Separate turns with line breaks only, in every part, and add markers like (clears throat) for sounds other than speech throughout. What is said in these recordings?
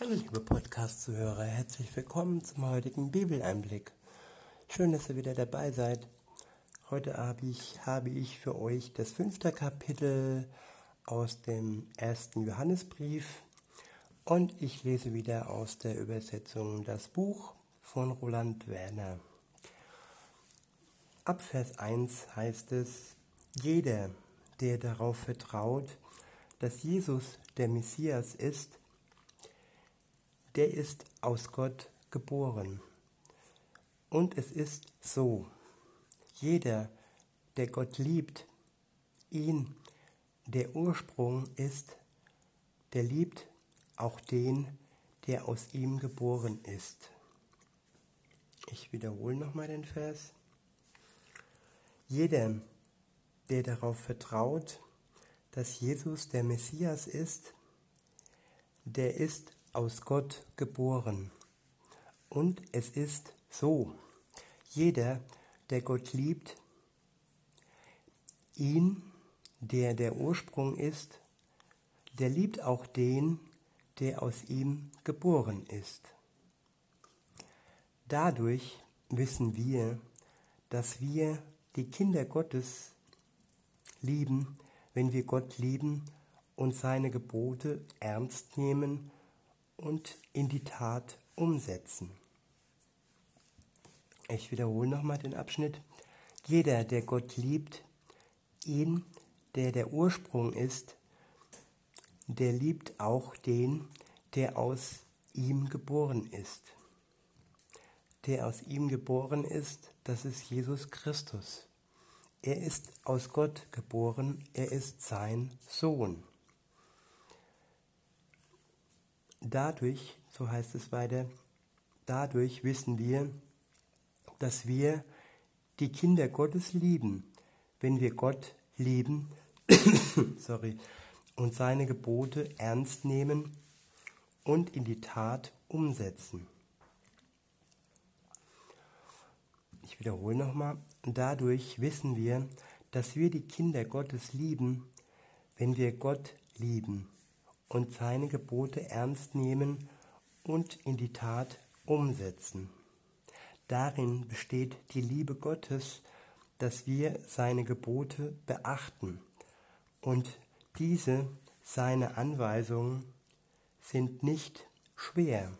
Hallo liebe Podcast-Zuhörer, herzlich willkommen zum heutigen Bibeleinblick. Schön, dass ihr wieder dabei seid. Heute habe ich, habe ich für euch das fünfte Kapitel aus dem ersten Johannesbrief und ich lese wieder aus der Übersetzung das Buch von Roland Werner. Ab Vers 1 heißt es, jeder, der darauf vertraut, dass Jesus der Messias ist, der ist aus Gott geboren. Und es ist so, jeder, der Gott liebt, ihn, der Ursprung ist, der liebt auch den, der aus ihm geboren ist. Ich wiederhole nochmal den Vers. Jeder, der darauf vertraut, dass Jesus der Messias ist, der ist aus Gott geboren. Und es ist so, jeder, der Gott liebt, ihn, der der Ursprung ist, der liebt auch den, der aus ihm geboren ist. Dadurch wissen wir, dass wir die Kinder Gottes lieben, wenn wir Gott lieben und seine Gebote ernst nehmen und in die Tat umsetzen. Ich wiederhole nochmal den Abschnitt. Jeder, der Gott liebt, ihn, der der Ursprung ist, der liebt auch den, der aus ihm geboren ist. Der aus ihm geboren ist, das ist Jesus Christus. Er ist aus Gott geboren, er ist sein Sohn. Dadurch, so heißt es weiter, dadurch wissen wir, dass wir die Kinder Gottes lieben, wenn wir Gott lieben (coughs) sorry, und seine Gebote ernst nehmen und in die Tat umsetzen. Ich wiederhole nochmal, dadurch wissen wir, dass wir die Kinder Gottes lieben, wenn wir Gott lieben und seine Gebote ernst nehmen und in die Tat umsetzen. Darin besteht die Liebe Gottes, dass wir seine Gebote beachten und diese, seine Anweisungen, sind nicht schwer.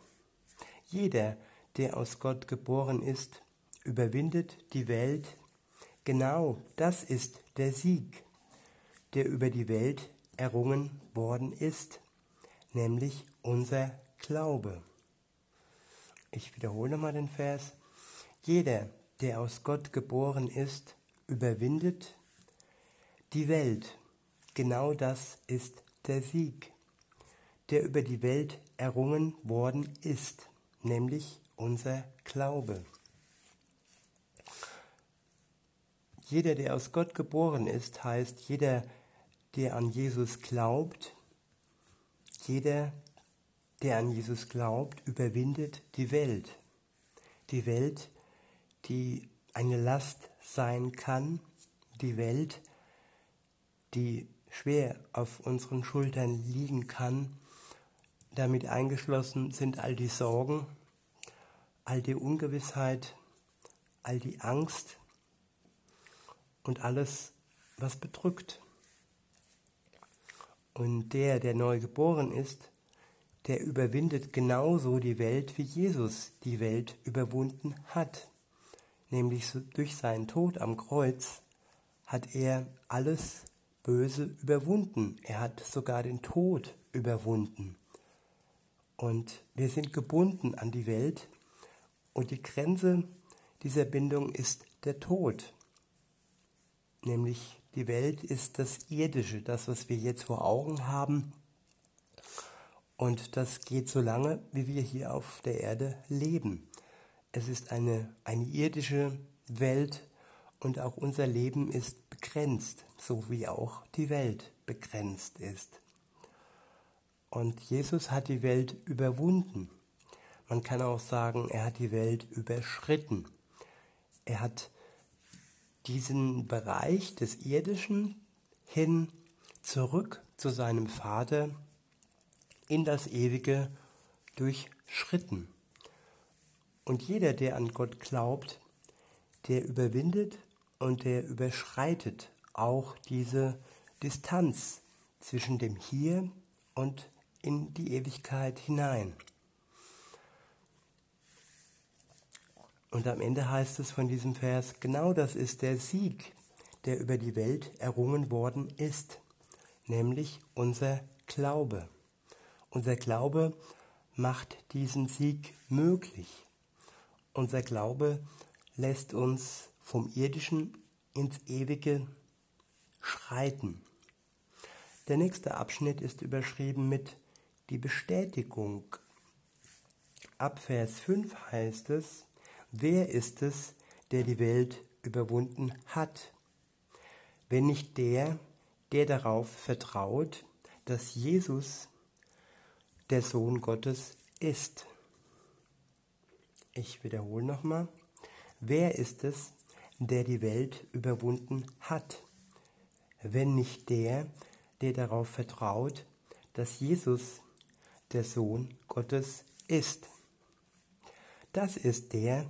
Jeder, der aus Gott geboren ist, überwindet die Welt. Genau das ist der Sieg, der über die Welt errungen worden ist, nämlich unser Glaube. Ich wiederhole mal den Vers. Jeder, der aus Gott geboren ist, überwindet die Welt. Genau das ist der Sieg, der über die Welt errungen worden ist, nämlich unser Glaube. Jeder, der aus Gott geboren ist, heißt jeder, der an Jesus glaubt, jeder, der an Jesus glaubt, überwindet die Welt. Die Welt, die eine Last sein kann, die Welt, die schwer auf unseren Schultern liegen kann. Damit eingeschlossen sind all die Sorgen, all die Ungewissheit, all die Angst und alles, was bedrückt. Und der, der neu geboren ist, der überwindet genauso die Welt, wie Jesus die Welt überwunden hat. Nämlich durch seinen Tod am Kreuz hat er alles Böse überwunden. Er hat sogar den Tod überwunden. Und wir sind gebunden an die Welt und die Grenze dieser Bindung ist der Tod. Nämlich die Welt ist das Irdische, das, was wir jetzt vor Augen haben. Und das geht so lange, wie wir hier auf der Erde leben. Es ist eine, eine irdische Welt und auch unser Leben ist begrenzt, so wie auch die Welt begrenzt ist. Und Jesus hat die Welt überwunden. Man kann auch sagen, er hat die Welt überschritten. Er hat diesen Bereich des Irdischen hin zurück zu seinem Vater in das Ewige durchschritten. Und jeder, der an Gott glaubt, der überwindet und der überschreitet auch diese Distanz zwischen dem Hier und in die Ewigkeit hinein. Und am Ende heißt es von diesem Vers, genau das ist der Sieg, der über die Welt errungen worden ist, nämlich unser Glaube. Unser Glaube macht diesen Sieg möglich. Unser Glaube lässt uns vom irdischen ins ewige schreiten. Der nächste Abschnitt ist überschrieben mit die Bestätigung. Ab Vers 5 heißt es, wer ist es, der die Welt überwunden hat? Wenn nicht der, der darauf vertraut, dass Jesus der Sohn Gottes ist. Ich wiederhole nochmal. Wer ist es, der die Welt überwunden hat, wenn nicht der, der darauf vertraut, dass Jesus der Sohn Gottes ist? Das ist der,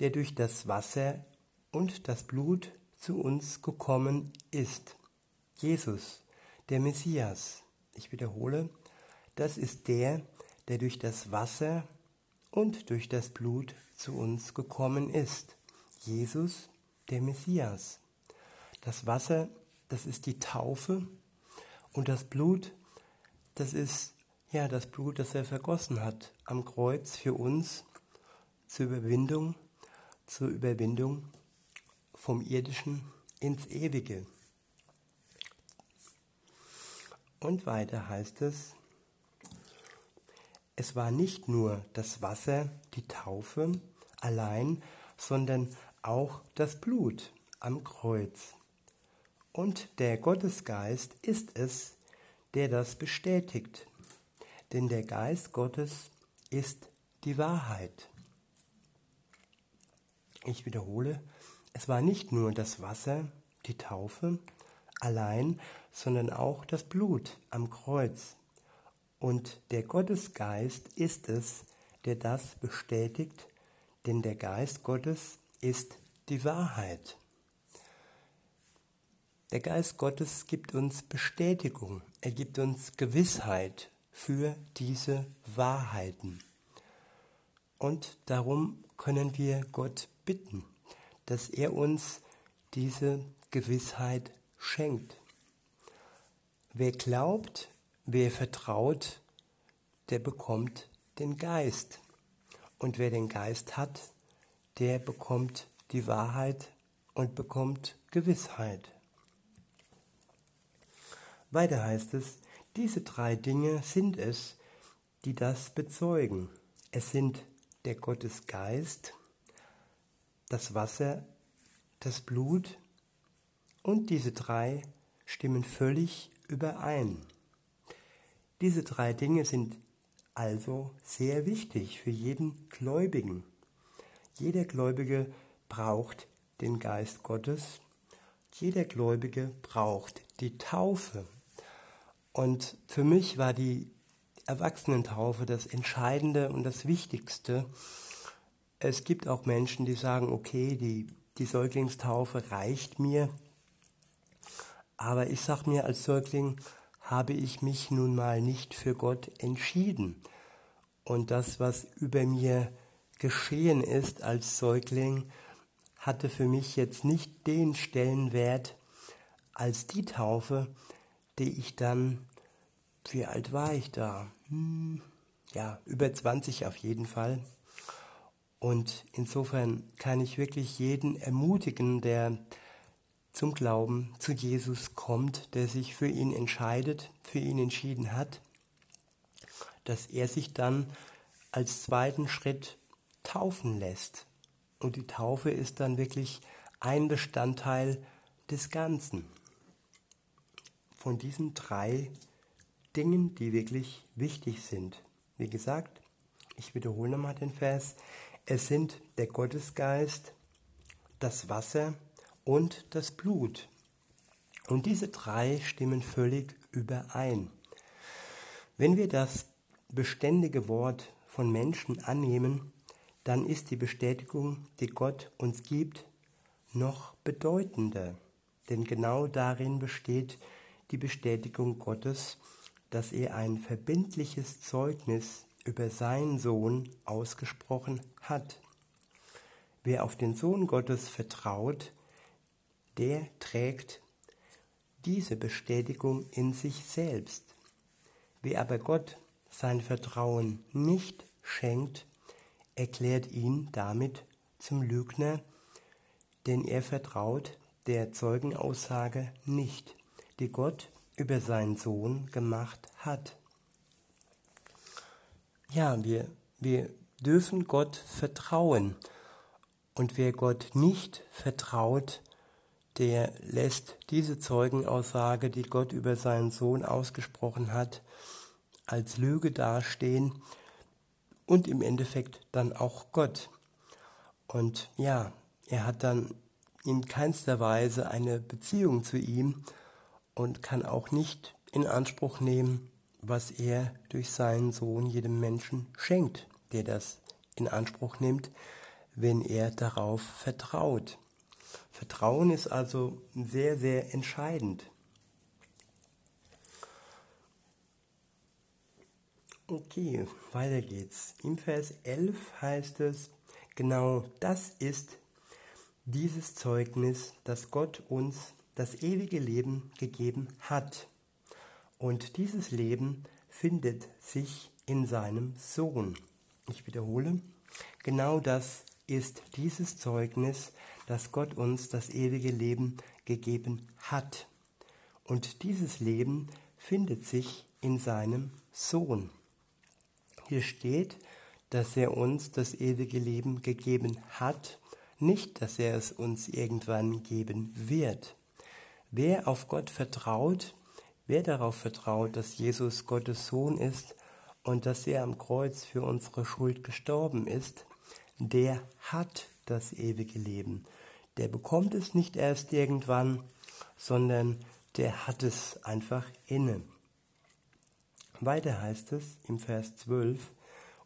der durch das Wasser und das Blut zu uns gekommen ist. Jesus, der Messias. Ich wiederhole, das ist der, der durch das Wasser und durch das Blut zu uns gekommen ist. Jesus, der Messias. Das Wasser, das ist die Taufe und das Blut, das ist ja das Blut, das er vergossen hat am Kreuz für uns zur Überwindung, zur Überwindung vom irdischen ins ewige. Und weiter heißt es, es war nicht nur das Wasser, die Taufe allein, sondern auch das Blut am Kreuz. Und der Gottesgeist ist es, der das bestätigt. Denn der Geist Gottes ist die Wahrheit. Ich wiederhole, es war nicht nur das Wasser, die Taufe allein, sondern auch das Blut am Kreuz. Und der Gottesgeist ist es, der das bestätigt, denn der Geist Gottes ist die Wahrheit. Der Geist Gottes gibt uns Bestätigung, er gibt uns Gewissheit für diese Wahrheiten. Und darum können wir Gott bitten, dass er uns diese Gewissheit schenkt. Wer glaubt, Wer vertraut, der bekommt den Geist. Und wer den Geist hat, der bekommt die Wahrheit und bekommt Gewissheit. Weiter heißt es, diese drei Dinge sind es, die das bezeugen. Es sind der Gottesgeist, das Wasser, das Blut und diese drei stimmen völlig überein. Diese drei Dinge sind also sehr wichtig für jeden Gläubigen. Jeder Gläubige braucht den Geist Gottes. Jeder Gläubige braucht die Taufe. Und für mich war die Erwachsenentaufe das Entscheidende und das Wichtigste. Es gibt auch Menschen, die sagen, okay, die, die Säuglingstaufe reicht mir. Aber ich sage mir als Säugling, habe ich mich nun mal nicht für Gott entschieden. Und das, was über mir geschehen ist als Säugling, hatte für mich jetzt nicht den Stellenwert als die Taufe, die ich dann, wie alt war ich da? Ja, über 20 auf jeden Fall. Und insofern kann ich wirklich jeden ermutigen, der zum Glauben zu Jesus kommt, der sich für ihn entscheidet, für ihn entschieden hat, dass er sich dann als zweiten Schritt taufen lässt. Und die Taufe ist dann wirklich ein Bestandteil des Ganzen. Von diesen drei Dingen, die wirklich wichtig sind. Wie gesagt, ich wiederhole nochmal den Vers. Es sind der Gottesgeist, das Wasser, und das Blut. Und diese drei stimmen völlig überein. Wenn wir das beständige Wort von Menschen annehmen, dann ist die Bestätigung, die Gott uns gibt, noch bedeutender. Denn genau darin besteht die Bestätigung Gottes, dass er ein verbindliches Zeugnis über seinen Sohn ausgesprochen hat. Wer auf den Sohn Gottes vertraut, der trägt diese Bestätigung in sich selbst. Wer aber Gott sein Vertrauen nicht schenkt, erklärt ihn damit zum Lügner, denn er vertraut der Zeugenaussage nicht, die Gott über seinen Sohn gemacht hat. Ja, wir, wir dürfen Gott vertrauen. Und wer Gott nicht vertraut, der lässt diese Zeugenaussage, die Gott über seinen Sohn ausgesprochen hat, als Lüge dastehen und im Endeffekt dann auch Gott. Und ja, er hat dann in keinster Weise eine Beziehung zu ihm und kann auch nicht in Anspruch nehmen, was er durch seinen Sohn jedem Menschen schenkt, der das in Anspruch nimmt, wenn er darauf vertraut. Vertrauen ist also sehr, sehr entscheidend. Okay, weiter geht's. Im Vers 11 heißt es, genau das ist dieses Zeugnis, dass Gott uns das ewige Leben gegeben hat. Und dieses Leben findet sich in seinem Sohn. Ich wiederhole, genau das ist dieses Zeugnis, dass Gott uns das ewige Leben gegeben hat. Und dieses Leben findet sich in seinem Sohn. Hier steht, dass er uns das ewige Leben gegeben hat, nicht, dass er es uns irgendwann geben wird. Wer auf Gott vertraut, wer darauf vertraut, dass Jesus Gottes Sohn ist und dass er am Kreuz für unsere Schuld gestorben ist, der hat das ewige Leben. Der bekommt es nicht erst irgendwann, sondern der hat es einfach inne. Weiter heißt es im Vers 12,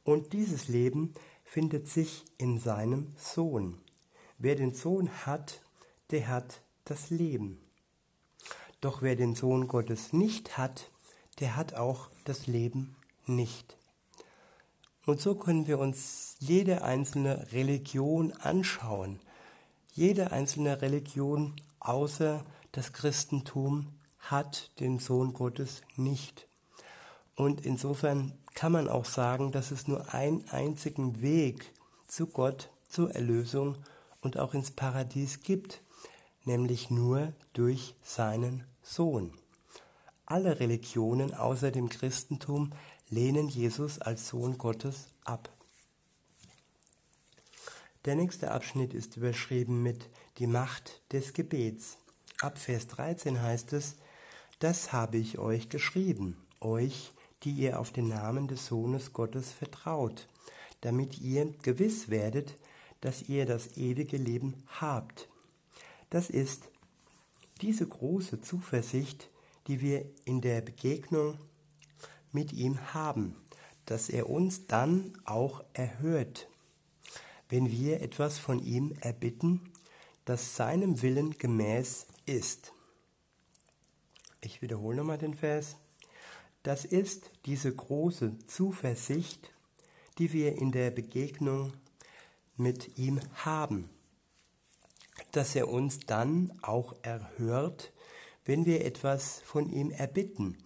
und dieses Leben findet sich in seinem Sohn. Wer den Sohn hat, der hat das Leben. Doch wer den Sohn Gottes nicht hat, der hat auch das Leben nicht. Und so können wir uns jede einzelne Religion anschauen. Jede einzelne Religion außer das Christentum hat den Sohn Gottes nicht. Und insofern kann man auch sagen, dass es nur einen einzigen Weg zu Gott, zur Erlösung und auch ins Paradies gibt, nämlich nur durch seinen Sohn. Alle Religionen außer dem Christentum lehnen Jesus als Sohn Gottes ab. Der nächste Abschnitt ist überschrieben mit die Macht des Gebets. Ab Vers 13 heißt es, das habe ich euch geschrieben, euch, die ihr auf den Namen des Sohnes Gottes vertraut, damit ihr gewiss werdet, dass ihr das ewige Leben habt. Das ist diese große Zuversicht, die wir in der Begegnung mit ihm haben, dass er uns dann auch erhört, wenn wir etwas von ihm erbitten, das seinem Willen gemäß ist. Ich wiederhole nochmal den Vers. Das ist diese große Zuversicht, die wir in der Begegnung mit ihm haben, dass er uns dann auch erhört, wenn wir etwas von ihm erbitten,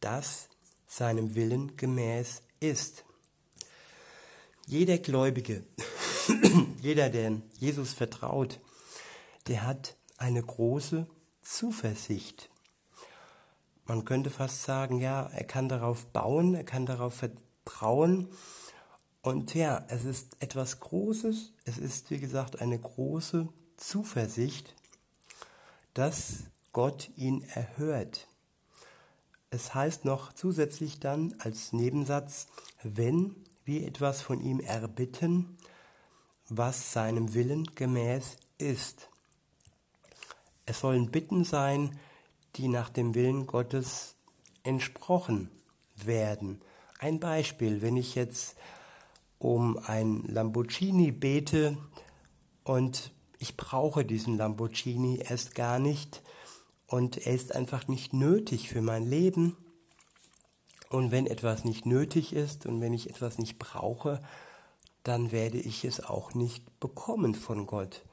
das seinem Willen gemäß ist. Jeder Gläubige, (clears throat) jeder, der Jesus vertraut, der hat eine große Zuversicht man könnte fast sagen, ja, er kann darauf bauen, er kann darauf vertrauen. Und ja, es ist etwas Großes, es ist, wie gesagt, eine große Zuversicht, dass Gott ihn erhört. Es heißt noch zusätzlich dann als Nebensatz, wenn wir etwas von ihm erbitten, was seinem Willen gemäß ist. Es sollen Bitten sein, die nach dem Willen Gottes entsprochen werden. Ein Beispiel, wenn ich jetzt um ein Lamborghini bete und ich brauche diesen Lamborghini erst gar nicht und er ist einfach nicht nötig für mein Leben. Und wenn etwas nicht nötig ist und wenn ich etwas nicht brauche, dann werde ich es auch nicht bekommen von Gott.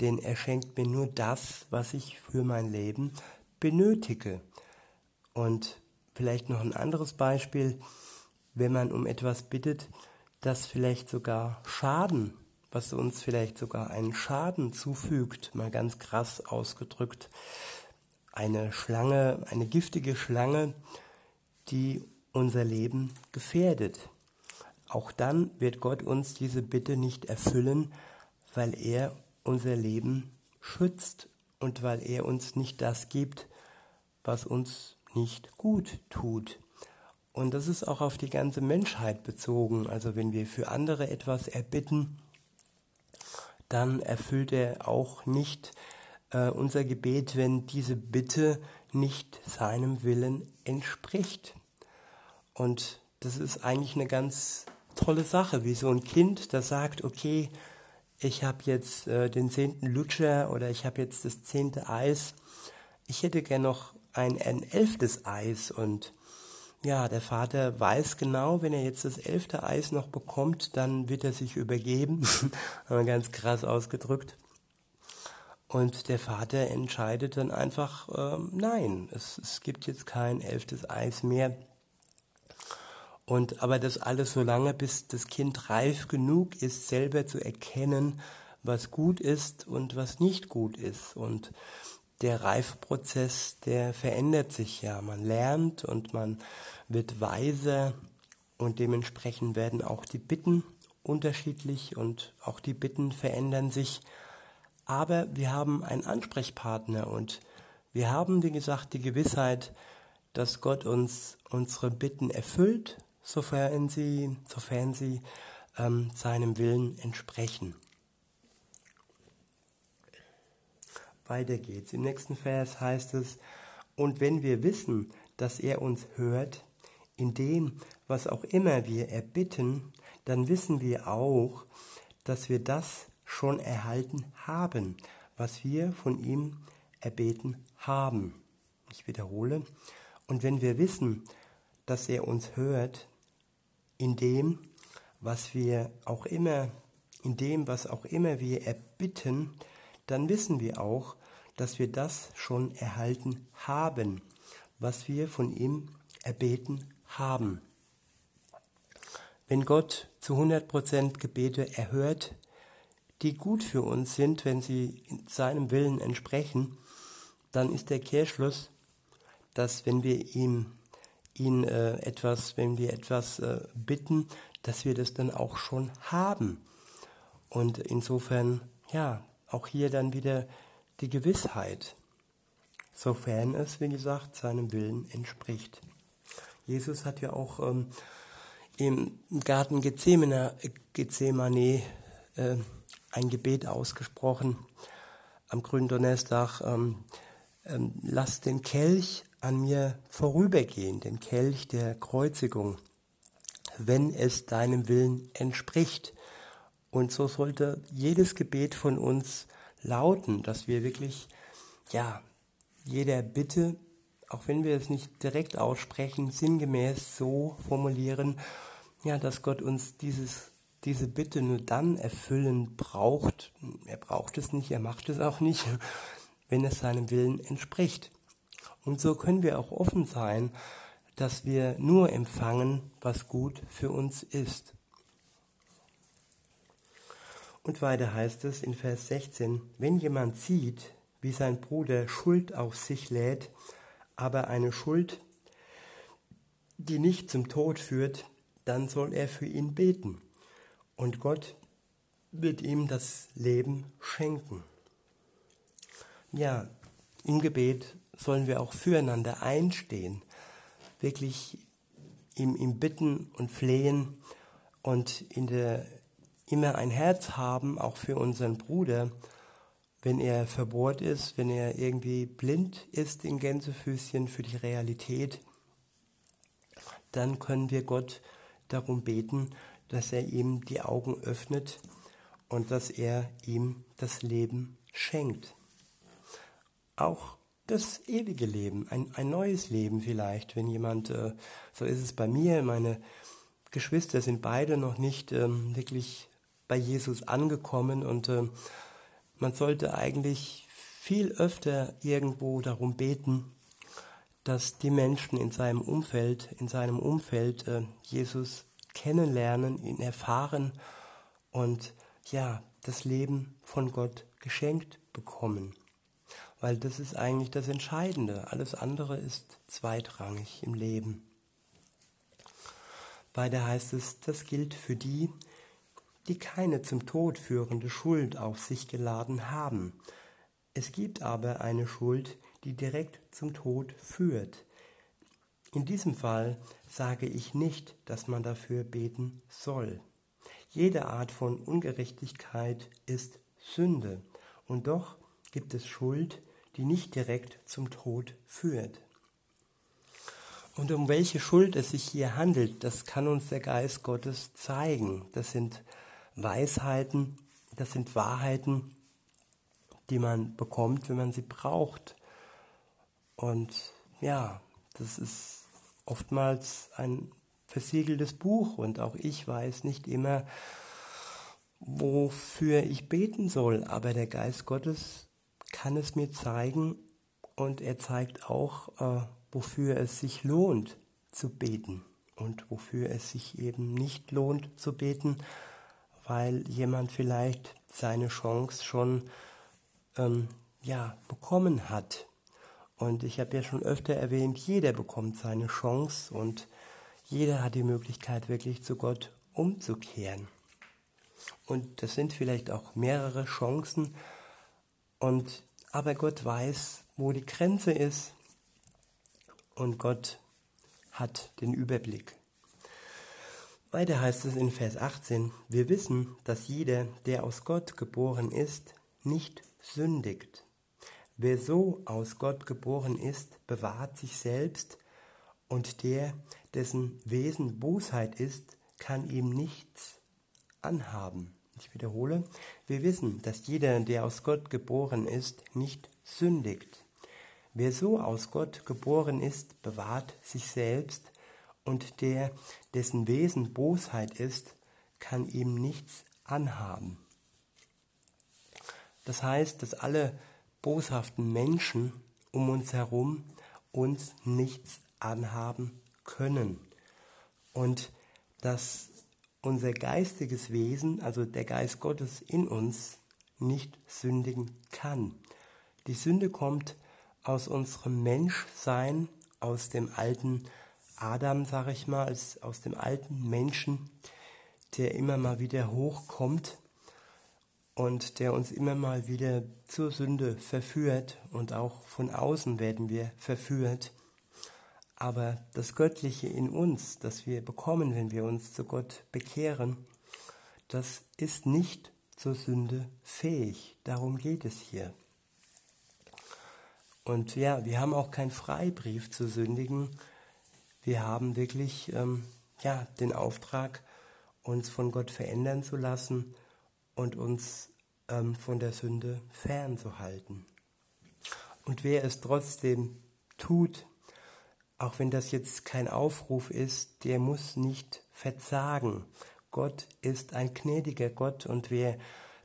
Denn er schenkt mir nur das, was ich für mein Leben benötige. Und vielleicht noch ein anderes Beispiel, wenn man um etwas bittet, das vielleicht sogar Schaden was uns vielleicht sogar einen Schaden zufügt, mal ganz krass ausgedrückt. Eine Schlange, eine giftige Schlange, die unser Leben gefährdet. Auch dann wird Gott uns diese Bitte nicht erfüllen, weil er unser Leben schützt und weil er uns nicht das gibt, was uns nicht gut tut. Und das ist auch auf die ganze Menschheit bezogen. Also wenn wir für andere etwas erbitten, dann erfüllt er auch nicht äh, unser Gebet, wenn diese Bitte nicht seinem Willen entspricht. Und das ist eigentlich eine ganz tolle Sache, wie so ein Kind, das sagt, okay, ich habe jetzt äh, den zehnten Lutscher oder ich habe jetzt das zehnte Eis. Ich hätte gern noch ein, ein elftes Eis und ja, der Vater weiß genau, wenn er jetzt das elfte Eis noch bekommt, dann wird er sich übergeben. (laughs) ganz krass ausgedrückt. Und der Vater entscheidet dann einfach, äh, nein, es, es gibt jetzt kein elftes Eis mehr. Und aber das alles so lange, bis das Kind reif genug ist, selber zu erkennen, was gut ist und was nicht gut ist. Und der Reifeprozess, der verändert sich ja. Man lernt und man wird weiser und dementsprechend werden auch die Bitten unterschiedlich und auch die Bitten verändern sich. Aber wir haben einen Ansprechpartner und wir haben, wie gesagt, die Gewissheit, dass Gott uns unsere Bitten erfüllt, sofern sie, sofern sie ähm, seinem Willen entsprechen. Weiter geht's. Im nächsten Vers heißt es, und wenn wir wissen, dass er uns hört, in dem, was auch immer wir erbitten, dann wissen wir auch, dass wir das schon erhalten haben, was wir von ihm erbeten haben. Ich wiederhole. Und wenn wir wissen, dass er uns hört, in dem, was wir auch immer, in dem, was auch immer wir erbitten, dann wissen wir auch, dass wir das schon erhalten haben, was wir von ihm erbeten haben. Wenn Gott zu 100% Gebete erhört, die gut für uns sind, wenn sie seinem Willen entsprechen, dann ist der Kehrschluss, dass wenn wir ihm ihn äh, etwas, wenn wir etwas äh, bitten, dass wir das dann auch schon haben. Und insofern, ja, auch hier dann wieder die Gewissheit, sofern es, wie gesagt, seinem Willen entspricht. Jesus hat ja auch ähm, im Garten Gethsemane, Gethsemane äh, ein Gebet ausgesprochen am Gründonnerstag. Ähm, ähm, lass den Kelch an mir vorübergehen, den Kelch der Kreuzigung, wenn es deinem Willen entspricht. Und so sollte jedes Gebet von uns lauten, dass wir wirklich, ja, jeder Bitte auch wenn wir es nicht direkt aussprechen, sinngemäß so formulieren, ja, dass Gott uns dieses, diese Bitte nur dann erfüllen braucht. Er braucht es nicht, er macht es auch nicht, (laughs) wenn es seinem Willen entspricht. Und so können wir auch offen sein, dass wir nur empfangen, was gut für uns ist. Und weiter heißt es in Vers 16, wenn jemand sieht, wie sein Bruder Schuld auf sich lädt, aber eine Schuld, die nicht zum Tod führt, dann soll er für ihn beten. Und Gott wird ihm das Leben schenken. Ja, im Gebet sollen wir auch füreinander einstehen, wirklich ihm, ihm bitten und flehen und in der, immer ein Herz haben, auch für unseren Bruder, wenn er verbohrt ist, wenn er irgendwie blind ist in Gänsefüßchen für die Realität, dann können wir Gott darum beten, dass er ihm die Augen öffnet und dass er ihm das Leben schenkt. Auch das ewige Leben, ein, ein neues Leben vielleicht, wenn jemand, äh, so ist es bei mir, meine Geschwister sind beide noch nicht ähm, wirklich bei Jesus angekommen und äh, man sollte eigentlich viel öfter irgendwo darum beten, dass die Menschen in seinem Umfeld, in seinem Umfeld äh, Jesus kennenlernen, ihn erfahren und ja, das Leben von Gott geschenkt bekommen. Weil das ist eigentlich das Entscheidende. Alles andere ist zweitrangig im Leben. Weiter heißt es, das gilt für die, die keine zum Tod führende Schuld auf sich geladen haben. Es gibt aber eine Schuld, die direkt zum Tod führt. In diesem Fall sage ich nicht, dass man dafür beten soll. Jede Art von Ungerechtigkeit ist Sünde, und doch gibt es Schuld, die nicht direkt zum Tod führt. Und um welche Schuld es sich hier handelt, das kann uns der Geist Gottes zeigen. Das sind Weisheiten, das sind Wahrheiten, die man bekommt, wenn man sie braucht. Und ja, das ist oftmals ein versiegeltes Buch und auch ich weiß nicht immer, wofür ich beten soll, aber der Geist Gottes kann es mir zeigen und er zeigt auch, äh, wofür es sich lohnt zu beten und wofür es sich eben nicht lohnt zu beten, weil jemand vielleicht seine Chance schon ähm, ja, bekommen hat. Und ich habe ja schon öfter erwähnt, jeder bekommt seine Chance und jeder hat die Möglichkeit, wirklich zu Gott umzukehren. Und das sind vielleicht auch mehrere Chancen. Und, aber Gott weiß, wo die Grenze ist. Und Gott hat den Überblick. Weiter heißt es in Vers 18, wir wissen, dass jeder, der aus Gott geboren ist, nicht sündigt. Wer so aus Gott geboren ist, bewahrt sich selbst, und der, dessen Wesen Bosheit ist, kann ihm nichts anhaben. Ich wiederhole, wir wissen, dass jeder, der aus Gott geboren ist, nicht sündigt. Wer so aus Gott geboren ist, bewahrt sich selbst, und der, dessen Wesen Bosheit ist, kann ihm nichts anhaben. Das heißt, dass alle boshaften Menschen um uns herum uns nichts anhaben können. Und dass unser geistiges Wesen, also der Geist Gottes in uns, nicht sündigen kann. Die Sünde kommt aus unserem Menschsein, aus dem alten Adam, sage ich mal, aus dem alten Menschen, der immer mal wieder hochkommt und der uns immer mal wieder zur Sünde verführt und auch von außen werden wir verführt. Aber das Göttliche in uns, das wir bekommen, wenn wir uns zu Gott bekehren, das ist nicht zur Sünde fähig. Darum geht es hier. Und ja, wir haben auch keinen Freibrief zu sündigen. Wir haben wirklich ähm, ja, den Auftrag, uns von Gott verändern zu lassen und uns ähm, von der Sünde fernzuhalten. Und wer es trotzdem tut, auch wenn das jetzt kein Aufruf ist, der muss nicht verzagen. Gott ist ein gnädiger Gott und wer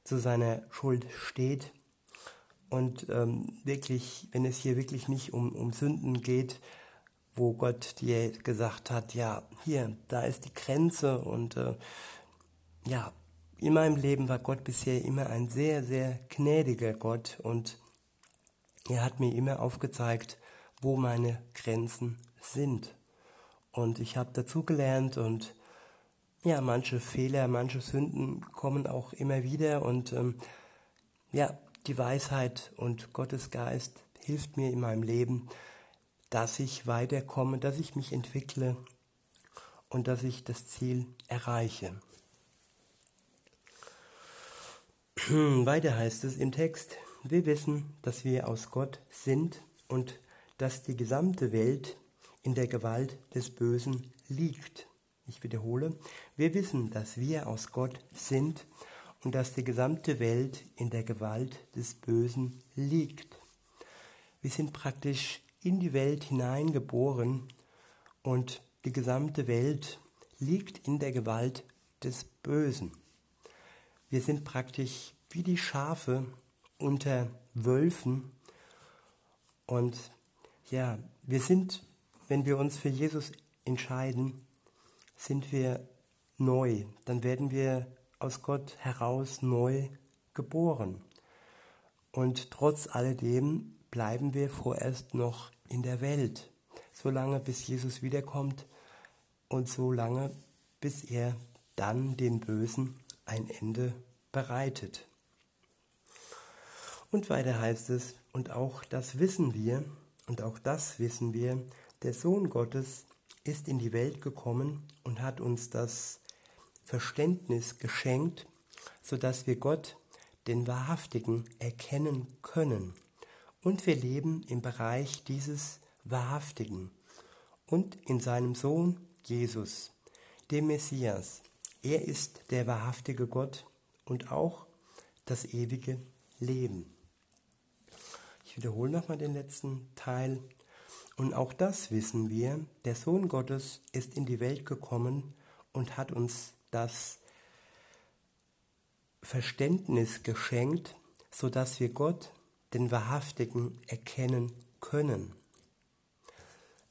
zu seiner Schuld steht und ähm, wirklich, wenn es hier wirklich nicht um, um Sünden geht, wo Gott dir gesagt hat, ja, hier, da ist die Grenze und äh, ja, in meinem Leben war Gott bisher immer ein sehr, sehr gnädiger Gott und er hat mir immer aufgezeigt, wo meine Grenzen sind. Und ich habe dazugelernt und ja, manche Fehler, manche Sünden kommen auch immer wieder und ähm, ja, die Weisheit und Gottes Geist hilft mir in meinem Leben, dass ich weiterkomme, dass ich mich entwickle und dass ich das Ziel erreiche. (clears throat) Weiter heißt es im Text, wir wissen, dass wir aus Gott sind und dass die gesamte Welt in der Gewalt des Bösen liegt. Ich wiederhole, wir wissen, dass wir aus Gott sind und dass die gesamte Welt in der Gewalt des Bösen liegt. Wir sind praktisch in die Welt hineingeboren und die gesamte Welt liegt in der Gewalt des Bösen. Wir sind praktisch wie die Schafe unter Wölfen und ja, wir sind, wenn wir uns für Jesus entscheiden, sind wir neu. Dann werden wir aus Gott heraus neu geboren. Und trotz alledem bleiben wir vorerst noch in der Welt, solange bis Jesus wiederkommt und solange bis er dann dem Bösen ein Ende bereitet. Und weiter heißt es, und auch das wissen wir, und auch das wissen wir, der Sohn Gottes ist in die Welt gekommen und hat uns das Verständnis geschenkt, sodass wir Gott, den Wahrhaftigen, erkennen können. Und wir leben im Bereich dieses Wahrhaftigen und in seinem Sohn Jesus, dem Messias. Er ist der wahrhaftige Gott und auch das ewige Leben. Ich wiederhole nochmal den letzten Teil. Und auch das wissen wir, der Sohn Gottes ist in die Welt gekommen und hat uns das Verständnis geschenkt, sodass wir Gott, den Wahrhaftigen, erkennen können.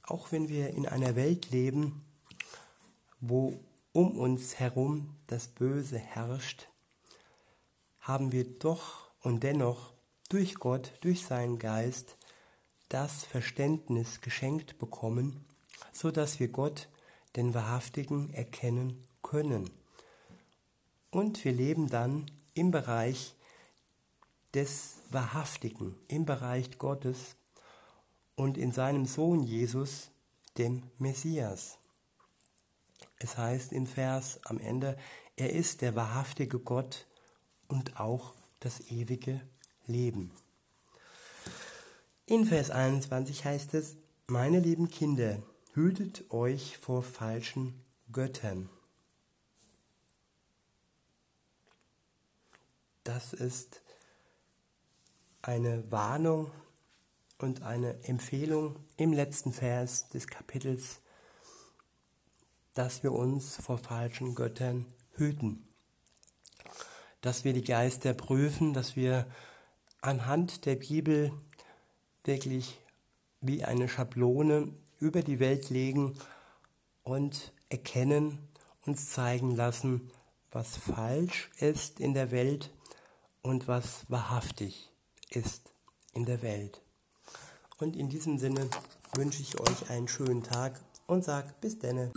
Auch wenn wir in einer Welt leben, wo um uns herum das Böse herrscht, haben wir doch und dennoch durch Gott, durch seinen Geist, das Verständnis geschenkt bekommen, so dass wir Gott, den Wahrhaftigen, erkennen können. Und wir leben dann im Bereich des Wahrhaftigen, im Bereich Gottes und in seinem Sohn Jesus, dem Messias. Es heißt im Vers am Ende, er ist der wahrhaftige Gott und auch das ewige Leben. In Vers 21 heißt es, meine lieben Kinder, hütet euch vor falschen Göttern. Das ist eine Warnung und eine Empfehlung im letzten Vers des Kapitels, dass wir uns vor falschen Göttern hüten, dass wir die Geister prüfen, dass wir anhand der Bibel wirklich wie eine Schablone über die Welt legen und erkennen, uns zeigen lassen, was falsch ist in der Welt und was wahrhaftig ist in der Welt. Und in diesem Sinne wünsche ich euch einen schönen Tag und sage bis denne.